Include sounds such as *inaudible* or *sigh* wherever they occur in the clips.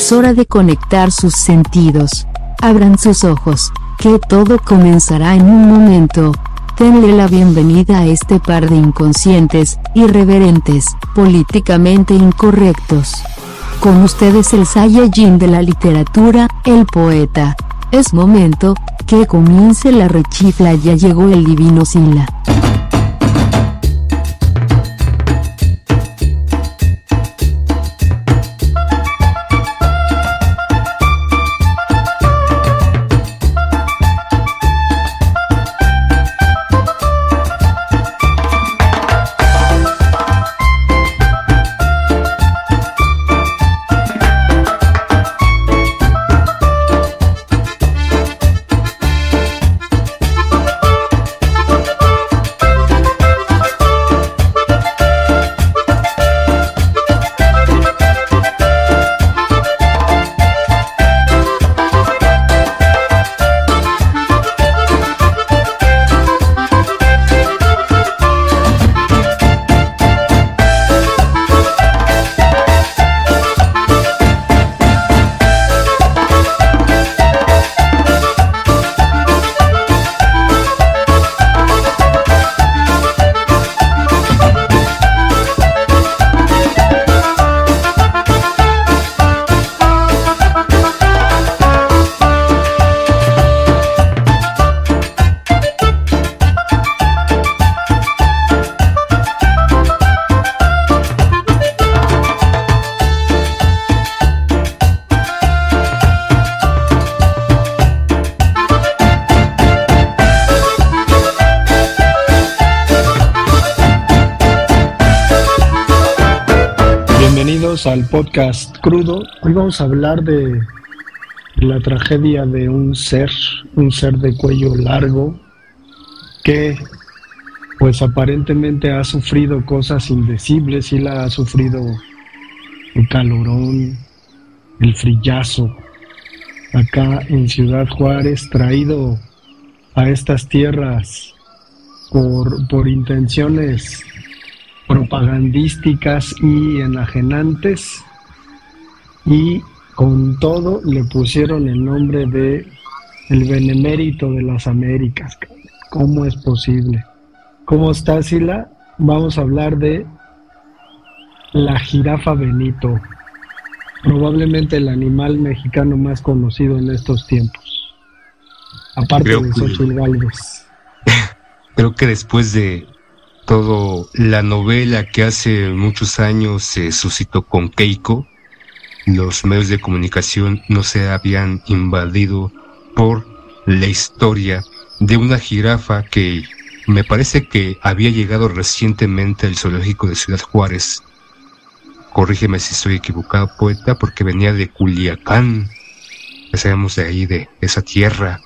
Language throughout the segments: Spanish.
Es hora de conectar sus sentidos. Abran sus ojos, que todo comenzará en un momento. Denle la bienvenida a este par de inconscientes, irreverentes, políticamente incorrectos. Con ustedes el Saiyajin de la literatura, el poeta. Es momento, que comience la rechifla ya llegó el divino Sila. Al podcast crudo. Hoy vamos a hablar de la tragedia de un ser, un ser de cuello largo que pues aparentemente ha sufrido cosas indecibles y la ha sufrido el calorón, el frillazo acá en Ciudad Juárez, traído a estas tierras por, por intenciones propagandísticas y enajenantes y con todo le pusieron el nombre de el benemérito de las Américas. ¿Cómo es posible? ¿Cómo está Sila? Vamos a hablar de la jirafa Benito, probablemente el animal mexicano más conocido en estos tiempos, aparte de Xochitl Galvez. *laughs* Creo que después de todo la novela que hace muchos años se suscitó con Keiko, los medios de comunicación no se habían invadido por la historia de una jirafa que me parece que había llegado recientemente al zoológico de Ciudad Juárez. Corrígeme si estoy equivocado, poeta, porque venía de Culiacán. Ya sabemos de ahí, de esa tierra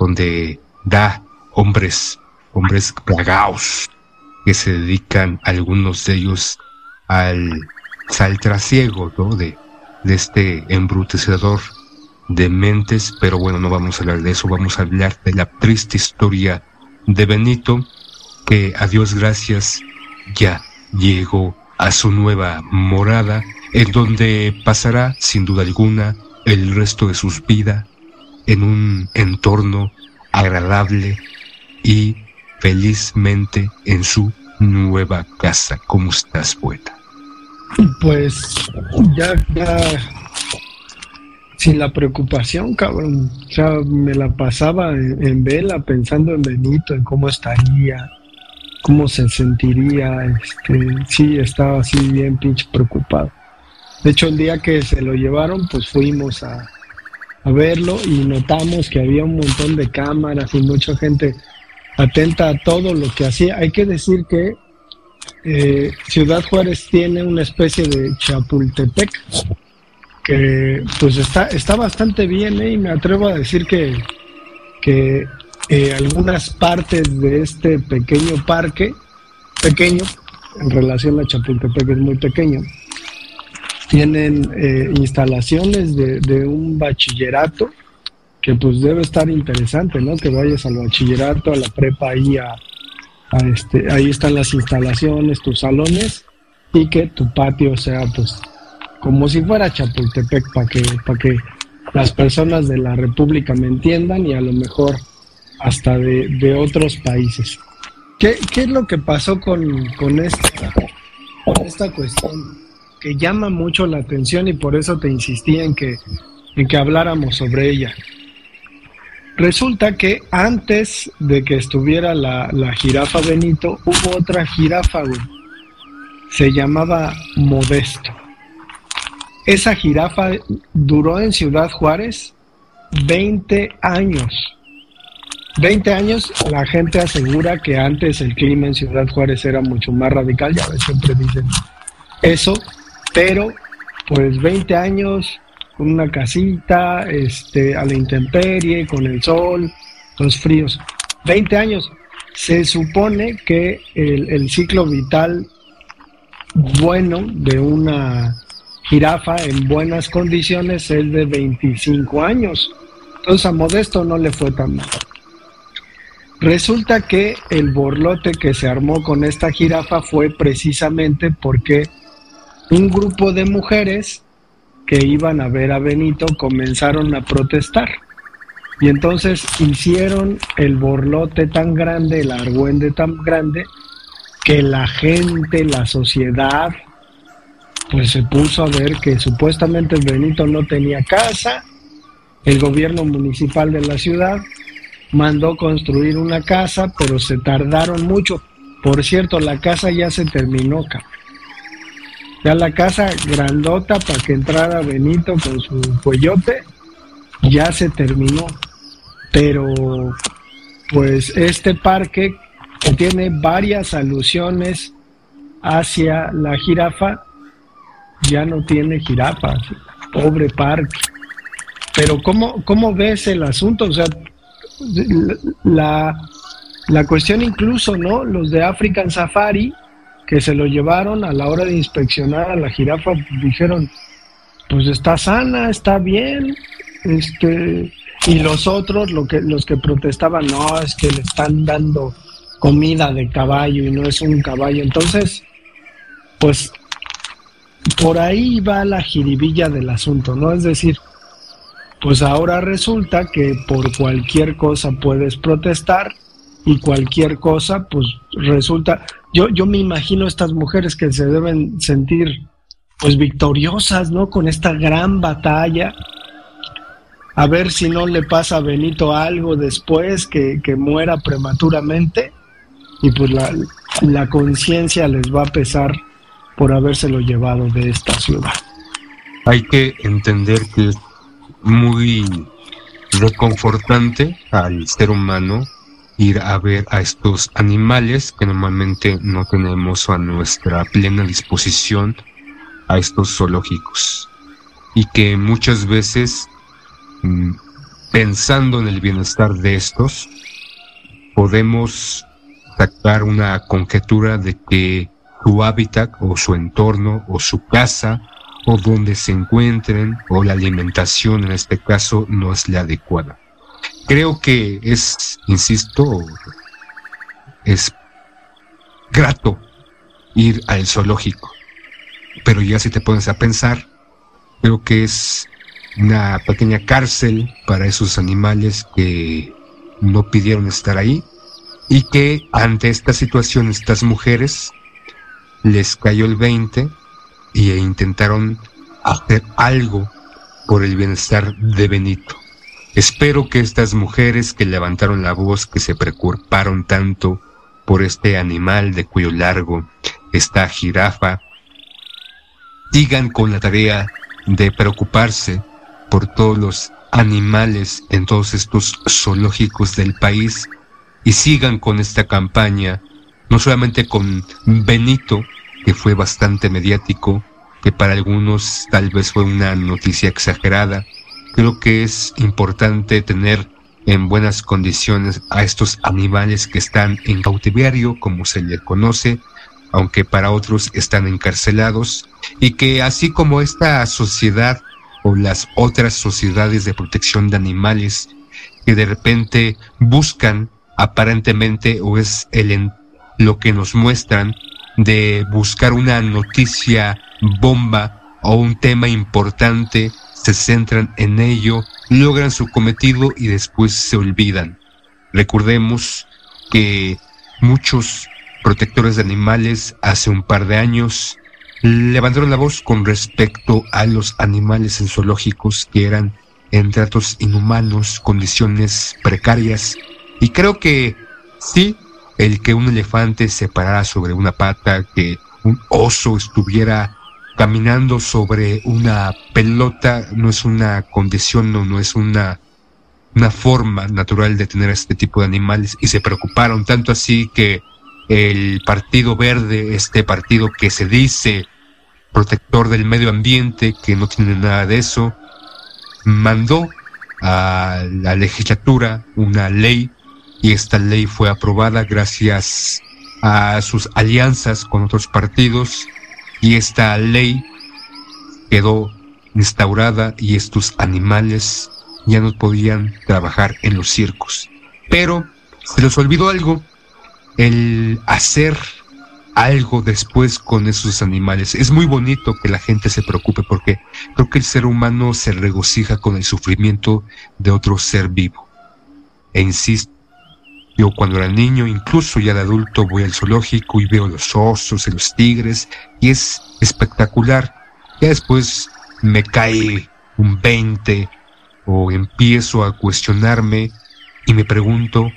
donde da hombres, hombres plagados, que se dedican algunos de ellos al saltrasiego, ¿no? De, de este embrutecedor de mentes, pero bueno, no vamos a hablar de eso, vamos a hablar de la triste historia de Benito, que a Dios gracias ya llegó a su nueva morada, en donde pasará sin duda alguna el resto de sus vidas en un entorno agradable y felizmente en su nueva casa. ¿Cómo estás, poeta? Pues ya, ya, sin la preocupación, cabrón. O sea, me la pasaba en, vela pensando en Benito, en cómo estaría, cómo se sentiría. Este, sí, estaba así bien pinche preocupado. De hecho, el día que se lo llevaron, pues fuimos a, a verlo y notamos que había un montón de cámaras y mucha gente atenta a todo lo que hacía. Hay que decir que eh, Ciudad Juárez tiene una especie de Chapultepec que pues está, está bastante bien ¿eh? y me atrevo a decir que, que eh, algunas partes de este pequeño parque, pequeño, en relación a Chapultepec es muy pequeño, tienen instalaciones de, de un bachillerato que pues debe estar interesante, ¿no? Que vayas al bachillerato, a la prepa ahí a, este, ahí están las instalaciones, tus salones y que tu patio sea pues como si fuera Chapultepec, para que, que las personas de la República me entiendan y a lo mejor hasta de, otros países. ¿Qué, es lo que pasó con, con, esta, esta cuestión que llama mucho la atención y por eso te insistí en que, en que habláramos sobre ella? Resulta que antes de que estuviera la, la jirafa Benito, hubo otra jirafa, Se llamaba Modesto. Esa jirafa duró en Ciudad Juárez 20 años. 20 años, la gente asegura que antes el clima en Ciudad Juárez era mucho más radical, ya siempre dicen eso, pero pues 20 años con una casita, este, a la intemperie, con el sol, los fríos. 20 años. Se supone que el, el ciclo vital bueno de una jirafa en buenas condiciones es de 25 años. Entonces a Modesto no le fue tan mal. Resulta que el borlote que se armó con esta jirafa fue precisamente porque un grupo de mujeres que iban a ver a Benito comenzaron a protestar. Y entonces hicieron el borlote tan grande, el argüende tan grande, que la gente, la sociedad, pues se puso a ver que supuestamente Benito no tenía casa, el gobierno municipal de la ciudad mandó construir una casa, pero se tardaron mucho. Por cierto, la casa ya se terminó, Ya la casa grandota para que entrara Benito con su cuellote, ya se terminó. Pero, pues este parque que tiene varias alusiones hacia la jirafa, ya no tiene jirafas. Pobre parque. Pero ¿cómo, cómo ves el asunto? O sea, la, la cuestión incluso, ¿no? Los de African Safari, que se lo llevaron a la hora de inspeccionar a la jirafa, dijeron, pues está sana, está bien, este, y los otros, lo que, los que protestaban, no, es que le están dando comida de caballo y no es un caballo. Entonces, pues por ahí va la jiribilla del asunto, ¿no? Es decir, pues ahora resulta que por cualquier cosa puedes protestar y cualquier cosa, pues resulta, yo, yo me imagino estas mujeres que se deben sentir pues victoriosas, ¿no? Con esta gran batalla. A ver si no le pasa a Benito algo después, que, que muera prematuramente. Y pues la, la conciencia les va a pesar por habérselo llevado de esta ciudad. Hay que entender que muy reconfortante al ser humano ir a ver a estos animales que normalmente no tenemos a nuestra plena disposición a estos zoológicos y que muchas veces mm, pensando en el bienestar de estos podemos sacar una conjetura de que su hábitat o su entorno o su casa o donde se encuentren o la alimentación en este caso no es la adecuada. Creo que es, insisto, es grato ir al zoológico, pero ya si te pones a pensar, creo que es una pequeña cárcel para esos animales que no pidieron estar ahí y que ante esta situación estas mujeres les cayó el 20 y intentaron hacer algo por el bienestar de Benito. Espero que estas mujeres que levantaron la voz, que se preocuparon tanto por este animal de cuello largo, esta jirafa, sigan con la tarea de preocuparse por todos los animales en todos estos zoológicos del país y sigan con esta campaña, no solamente con Benito, que fue bastante mediático, que para algunos tal vez fue una noticia exagerada. Creo que es importante tener en buenas condiciones a estos animales que están en cautiverio, como se le conoce, aunque para otros están encarcelados, y que así como esta sociedad o las otras sociedades de protección de animales que de repente buscan aparentemente o es el, lo que nos muestran de buscar una noticia bomba o un tema importante, se centran en ello, logran su cometido y después se olvidan. Recordemos que muchos protectores de animales hace un par de años levantaron la voz con respecto a los animales en zoológicos que eran en tratos inhumanos, condiciones precarias. Y creo que sí, el que un elefante se parara sobre una pata, que un oso estuviera caminando sobre una pelota, no es una condición, no, no es una, una forma natural de tener este tipo de animales. Y se preocuparon tanto así que el Partido Verde, este partido que se dice protector del medio ambiente, que no tiene nada de eso, mandó a la legislatura una ley y esta ley fue aprobada gracias a sus alianzas con otros partidos y esta ley quedó instaurada y estos animales ya no podían trabajar en los circos. Pero se les olvidó algo, el hacer algo después con esos animales. Es muy bonito que la gente se preocupe porque creo que el ser humano se regocija con el sufrimiento de otro ser vivo. E insisto, yo cuando era niño, incluso ya de adulto, voy al zoológico y veo los osos y los tigres y es espectacular. Ya después me cae un 20 o empiezo a cuestionarme y me pregunto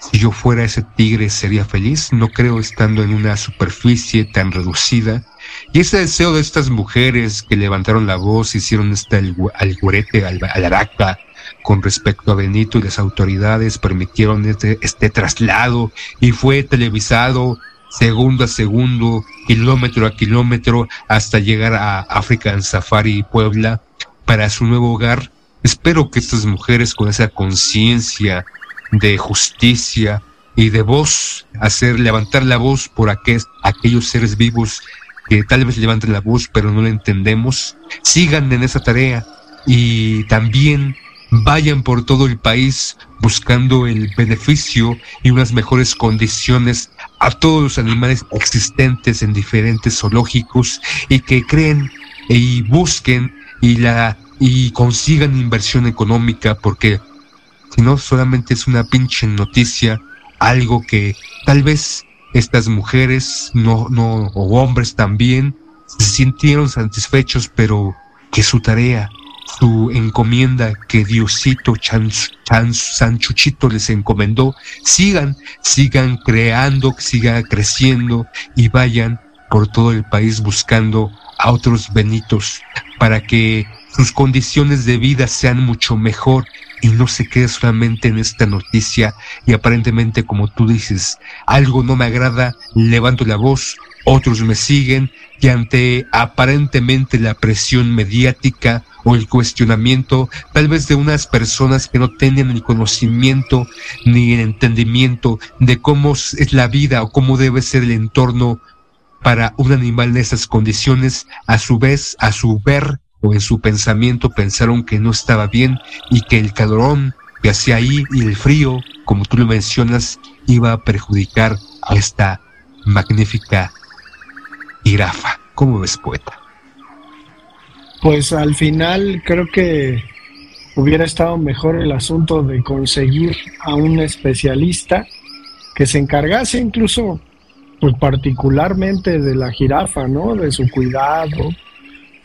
si yo fuera ese tigre, ¿sería feliz? No creo estando en una superficie tan reducida. Y ese deseo de estas mujeres que levantaron la voz, hicieron este algorete, al, araca, con respecto a Benito y las autoridades permitieron este, este traslado y fue televisado segundo a segundo, kilómetro a kilómetro, hasta llegar a África en Safari Puebla para su nuevo hogar. Espero que estas mujeres con esa conciencia de justicia y de voz, hacer levantar la voz por aquellos seres vivos que tal vez levanten la voz pero no la entendemos, sigan en esa tarea y también vayan por todo el país buscando el beneficio y unas mejores condiciones a todos los animales existentes en diferentes zoológicos y que creen y busquen y la y consigan inversión económica porque sino solamente es una pinche noticia, algo que tal vez estas mujeres no, no, o hombres también se sintieron satisfechos, pero que su tarea, su encomienda que Diosito Chan, Chan, Sanchuchito les encomendó, sigan, sigan creando, sigan creciendo y vayan por todo el país buscando a otros benitos para que sus condiciones de vida sean mucho mejor y no se quede solamente en esta noticia. Y aparentemente como tú dices, algo no me agrada, levanto la voz, otros me siguen y ante aparentemente la presión mediática o el cuestionamiento tal vez de unas personas que no tenían el conocimiento ni el entendimiento de cómo es la vida o cómo debe ser el entorno para un animal en esas condiciones, a su vez, a su ver, o en su pensamiento pensaron que no estaba bien y que el calorón que hacía ahí y el frío, como tú lo mencionas, iba a perjudicar a esta magnífica jirafa. ¿Cómo ves, poeta? Pues al final creo que hubiera estado mejor el asunto de conseguir a un especialista que se encargase incluso pues particularmente de la jirafa, ¿no? De su cuidado,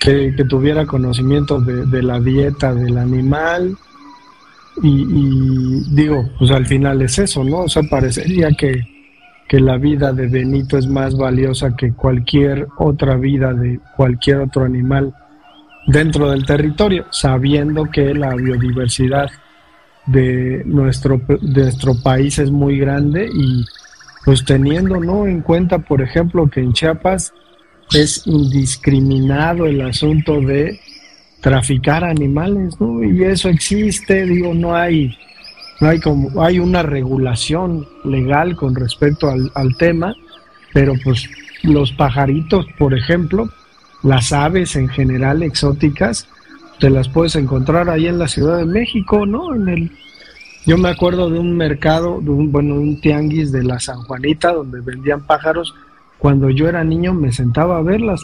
que, tuviera conocimiento de, la dieta del animal. Y, digo, pues al final es eso, ¿no? O sea, parecería que, que la vida de Benito es más valiosa que cualquier otra vida de cualquier otro animal dentro del territorio, sabiendo que la biodiversidad de nuestro, de nuestro país es muy grande y pues teniendo ¿no? en cuenta, por ejemplo, que en Chiapas es indiscriminado el asunto de traficar animales, ¿no? Y eso existe, digo, no hay, no hay como, hay una regulación legal con respecto al, al tema, pero pues los pajaritos, por ejemplo, las aves en general exóticas, te las puedes encontrar ahí en la Ciudad de México, ¿no? En el, yo me acuerdo de un mercado, de un, bueno, un tianguis de la San Juanita donde vendían pájaros cuando yo era niño me sentaba a verlas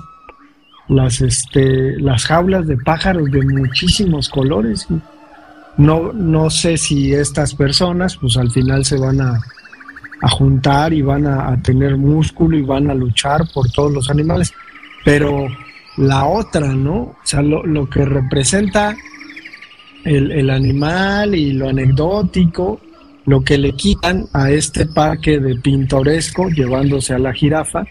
las, este, las jaulas de pájaros de muchísimos colores. No, no sé si estas personas, pues al final se van a, a juntar y van a, tener músculo y van a luchar por todos los animales. Pero la otra, ¿no? O sea, lo, lo que representa el, el, animal y lo anecdótico, lo que le quitan a este parque de pintoresco llevándose a la jirafa.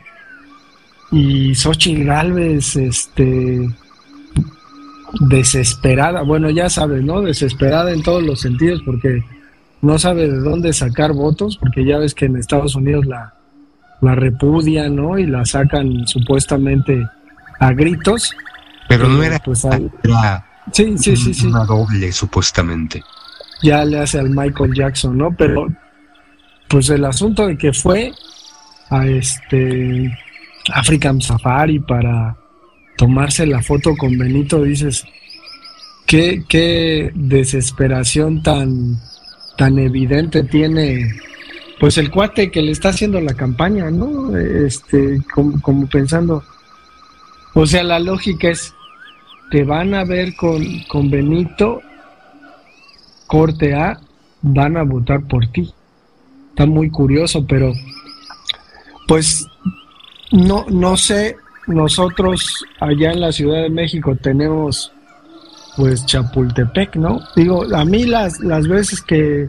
Y Xochitl Galvez, este, desesperada, bueno, ya sabes, ¿no? Desesperada en todos los sentidos porque no sabe de dónde sacar votos, porque ya ves que en Estados Unidos la, la repudian, ¿no? Y la sacan supuestamente a gritos. Pero no era, pues, sí, sí, sí, sí. una doble, supuestamente. Ya le hace al Michael Jackson, ¿no? Pero, pues el asunto de que fue a este African Safari para tomarse la foto con Benito, dices, qué, qué desesperación tan tan evidente tiene pues el cuate que le está haciendo la campaña, ¿no? Este, como, pensando, o sea, la lógica es, te van a ver con, con Benito, corte A, van a votar por ti. Está muy curioso, pero pues no, no sé, nosotros allá en la Ciudad de México tenemos pues Chapultepec, ¿no? Digo, a mí las, las veces que,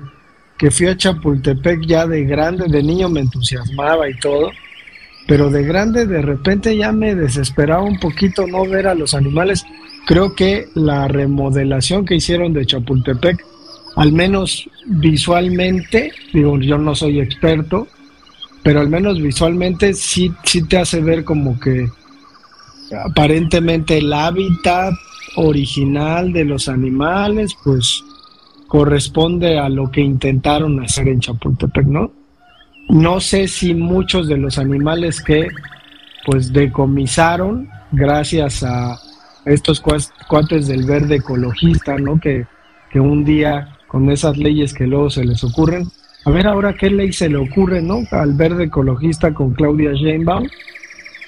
que fui a Chapultepec ya de grande, de niño me entusiasmaba y todo, pero de grande de repente ya me desesperaba un poquito no ver a los animales. Creo que la remodelación que hicieron de Chapultepec, al menos visualmente, digo, yo no soy experto, pero al menos visualmente sí, sí te hace ver como que aparentemente el hábitat original de los animales, pues corresponde a lo que intentaron hacer en Chapultepec, ¿no? No sé si muchos de los animales que pues decomisaron gracias a estos cuates del verde ecologista, ¿no? Que, que un día con esas leyes que luego se les ocurren, a ver ahora qué ley se le ocurre, ¿no? Al verde ecologista con Claudia Sheinbaum,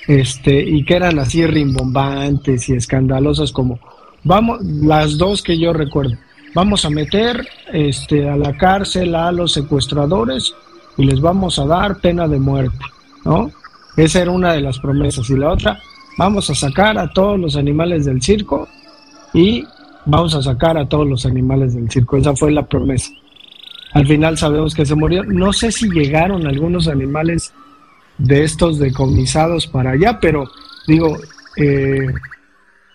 este, y que eran así rimbombantes y escandalosas como Vamos, las dos que yo recuerdo. Vamos a meter este, a la cárcel a los secuestradores y les vamos a dar pena de muerte, ¿no? Esa era una de las promesas. Y la otra, vamos a sacar a todos los animales del circo y vamos a sacar a todos los animales del circo. Esa fue la promesa. Al final sabemos que se murió. No sé si llegaron algunos animales de estos decomisados para allá, pero digo, eh,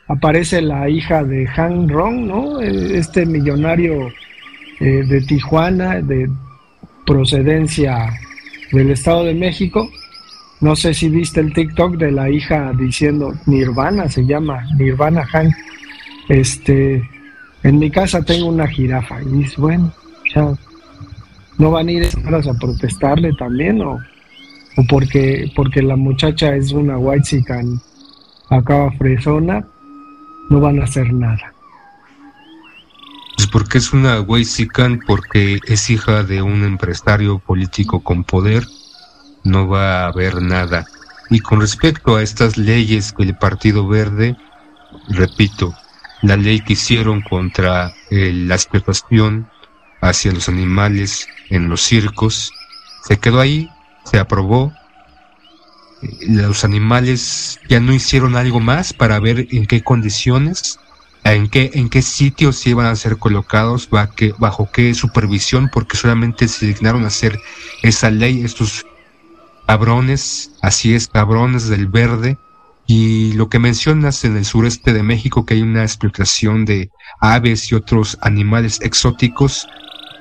aparece la hija de Han Rong, ¿no? Eh, este millonario eh, de Tijuana, de procedencia del Estado de México. No sé si viste el TikTok de la hija diciendo Nirvana, se llama Nirvana Han. Este, en mi casa tengo una jirafa. Y dice, bueno, ya, ¿no van a ir a protestarle también? ¿O, o porque, porque la muchacha es una white acá fresona? no van a hacer nada. Pues porque es una Weissican, porque es hija de un empresario político con poder, no va a haber nada. Y con respecto a estas leyes que el Partido Verde, repito, la ley que hicieron contra eh, la explotación hacia los animales en los circos, se quedó ahí, se aprobó, los animales ya no hicieron algo más para ver en qué condiciones, en qué, en qué sitios iban a ser colocados, bajo qué, bajo qué supervisión, porque solamente se dignaron a hacer esa ley, estos cabrones, así es, cabrones del verde. Y lo que mencionas en el sureste de México, que hay una explotación de aves y otros animales exóticos,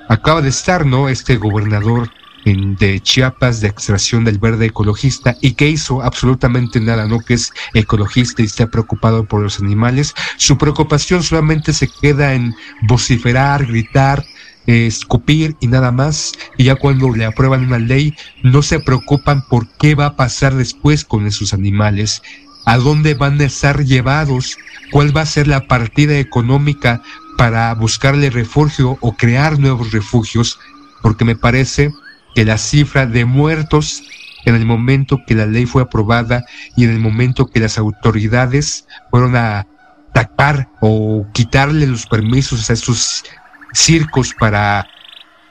acaba de estar, ¿no? Este gobernador de Chiapas de extracción del verde ecologista y que hizo absolutamente nada, ¿no? Que es ecologista y está preocupado por los animales. Su preocupación solamente se queda en vociferar, gritar, escupir y nada más. Y ya cuando le aprueban una ley, no se preocupan por qué va a pasar después con esos animales, a dónde van a estar llevados, cuál va a ser la partida económica para buscarle refugio o crear nuevos refugios, porque me parece que la cifra de muertos en el momento que la ley fue aprobada y en el momento que las autoridades fueron a atacar o quitarle los permisos a estos circos para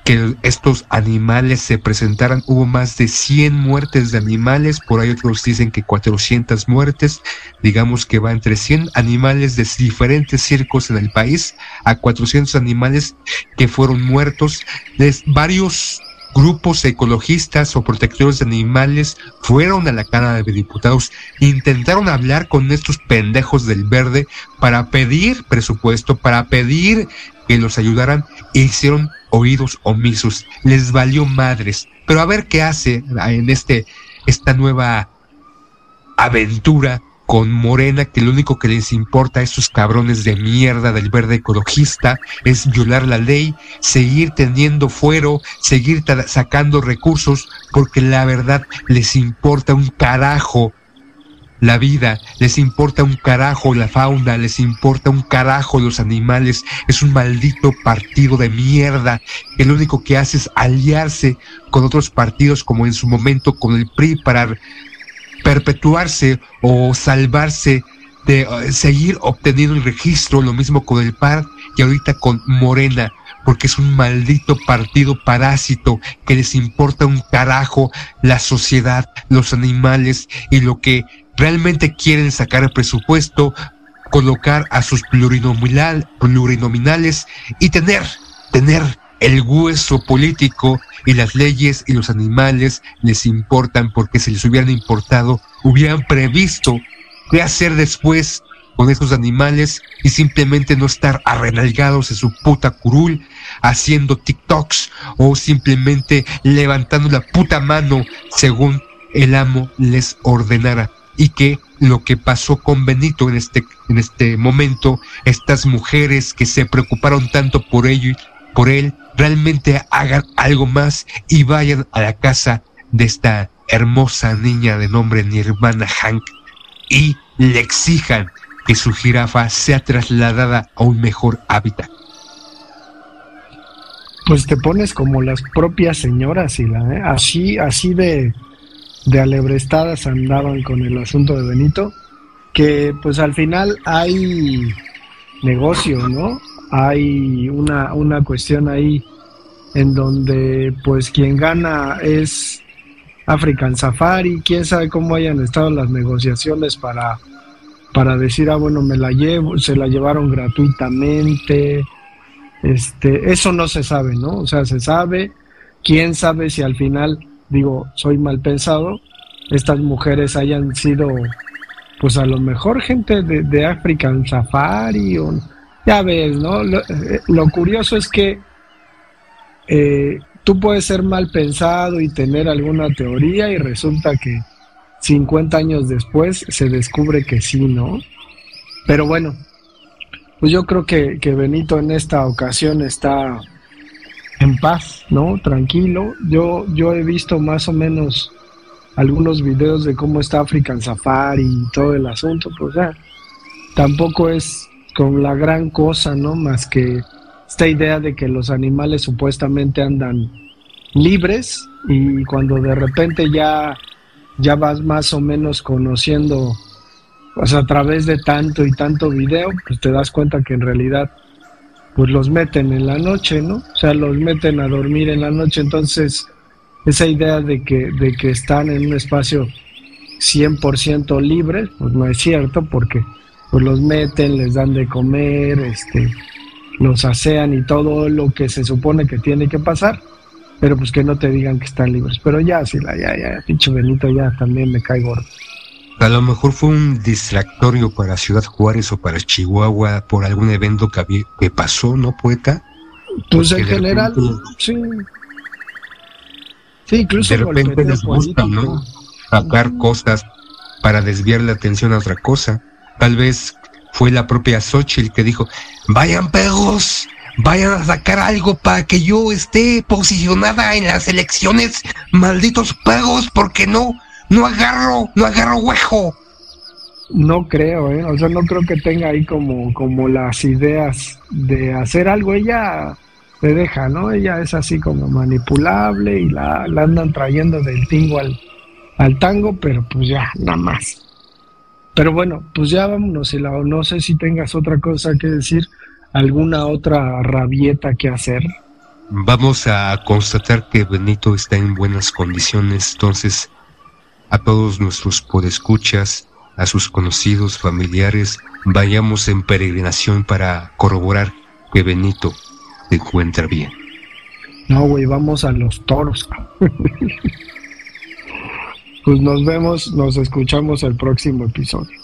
que estos animales se presentaran. Hubo más de 100 muertes de animales, por ahí otros dicen que 400 muertes, digamos que va entre 100 animales de diferentes circos en el país a 400 animales que fueron muertos. de varios grupos ecologistas o protectores de animales fueron a la Cámara de Diputados, intentaron hablar con estos pendejos del verde para pedir presupuesto, para pedir que los ayudaran e hicieron oídos omisos, les valió madres. Pero a ver qué hace en este esta nueva aventura con Morena, que lo único que les importa a estos cabrones de mierda del verde ecologista es violar la ley, seguir teniendo fuero, seguir sacando recursos, porque la verdad les importa un carajo la vida, les importa un carajo la fauna, les importa un carajo los animales, es un maldito partido de mierda que lo único que hace es aliarse con otros partidos como en su momento con el PRI para perpetuarse o salvarse de eh, seguir obteniendo el registro, lo mismo con el PAR y ahorita con Morena, porque es un maldito partido parásito que les importa un carajo la sociedad, los animales y lo que realmente quieren sacar el presupuesto, colocar a sus plurinominal, plurinominales y tener, tener el hueso político y las leyes y los animales les importan porque si les hubieran importado, hubieran previsto qué hacer después con esos animales y simplemente no estar arrenalgados en su puta curul haciendo TikToks o simplemente levantando la puta mano según el amo les ordenara. Y que lo que pasó con Benito en este, en este momento, estas mujeres que se preocuparon tanto por ello, por él, realmente hagan algo más y vayan a la casa de esta hermosa niña de nombre Nirvana Hank y le exijan que su jirafa sea trasladada a un mejor hábitat. Pues te pones como las propias señoras y ¿eh? así, así de, de alebrestadas andaban con el asunto de Benito, que pues al final hay negocio, ¿no? Hay una, una cuestión ahí en donde pues quien gana es African Safari, quién sabe cómo hayan estado las negociaciones para, para decir, ah, bueno, me la llevo, se la llevaron gratuitamente, este, eso no se sabe, ¿no? O sea, se sabe, quién sabe si al final digo, soy mal pensado, estas mujeres hayan sido, pues a lo mejor gente de, de African Safari, o, ya ves, ¿no? Lo, eh, curioso es que eh, tú puedes ser mal pensado y tener alguna teoría y resulta que 50 años después se descubre que sí, ¿no? Pero bueno, pues yo creo que, que Benito en esta ocasión está en paz, ¿no? Tranquilo. Yo, yo he visto más o menos algunos videos de cómo está African Safari y todo el asunto, pues ya, tampoco es con la gran cosa, ¿no? Más que esta idea de que los animales supuestamente andan libres y cuando de repente ya, ya vas más o menos conociendo, pues a través de tanto y tanto video, pues te das cuenta que en realidad pues los meten en la noche, ¿no? O sea, los meten a dormir en la noche, entonces esa idea de que, de que están en un espacio 100% libre, pues no es cierto, porque pues los meten, les dan de comer, este, los asean y todo lo que se supone que tiene que pasar, pero pues que no te digan que están libres. Pero ya, sí, la, ya, ya, pinche Benito ya también me cae gordo. A lo mejor fue un distractorio para Ciudad Juárez o para Chihuahua por algún evento que, que pasó, ¿no, poeta? Pues en general, sí. Sí, incluso de repente les gusta, ¿no? Sacar cosas para desviar la atención a otra cosa. Tal vez fue la propia Xochitl que dijo, vayan pegos, vayan a sacar algo para que yo esté posicionada en las elecciones, malditos pegos, porque no, no agarro, no agarro huejo. No creo, ¿eh? O sea, no creo que tenga ahí como, como las ideas de hacer algo. Ella le deja, ¿no? Ella es así como manipulable y la, la andan trayendo del tingo al, al tango, pero pues ya, nada más. Pero bueno, pues ya vámonos, no sé si tengas otra cosa que decir, alguna otra rabieta que hacer. Vamos a constatar que Benito está en buenas condiciones, entonces a todos nuestros podescuchas, a sus conocidos, familiares, vayamos en peregrinación para corroborar que Benito se encuentra bien. No, güey, vamos a los toros. *laughs* pues nos vemos, nos escuchamos el próximo episodio.